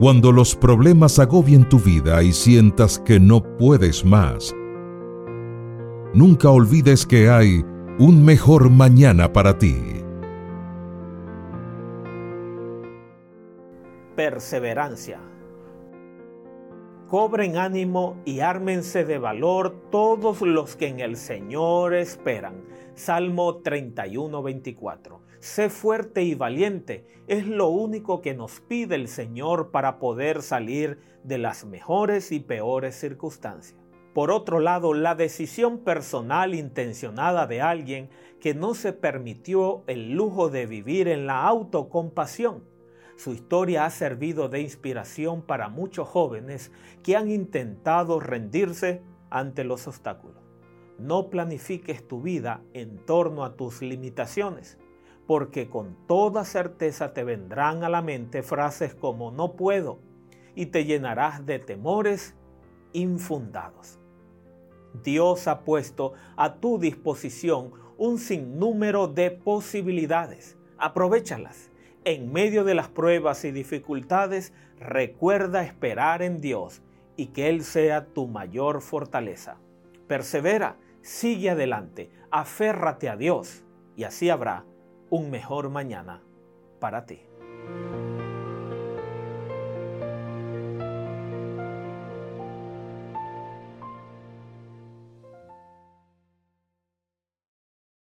Cuando los problemas agobien tu vida y sientas que no puedes más, nunca olvides que hay un mejor mañana para ti. Perseverancia. Cobren ánimo y ármense de valor todos los que en el Señor esperan. Salmo 31, 24. Sé fuerte y valiente es lo único que nos pide el Señor para poder salir de las mejores y peores circunstancias. Por otro lado, la decisión personal intencionada de alguien que no se permitió el lujo de vivir en la autocompasión. Su historia ha servido de inspiración para muchos jóvenes que han intentado rendirse ante los obstáculos. No planifiques tu vida en torno a tus limitaciones porque con toda certeza te vendrán a la mente frases como no puedo y te llenarás de temores infundados. Dios ha puesto a tu disposición un sinnúmero de posibilidades. Aprovechalas. En medio de las pruebas y dificultades, recuerda esperar en Dios y que Él sea tu mayor fortaleza. Persevera, sigue adelante, aférrate a Dios y así habrá un mejor mañana para ti.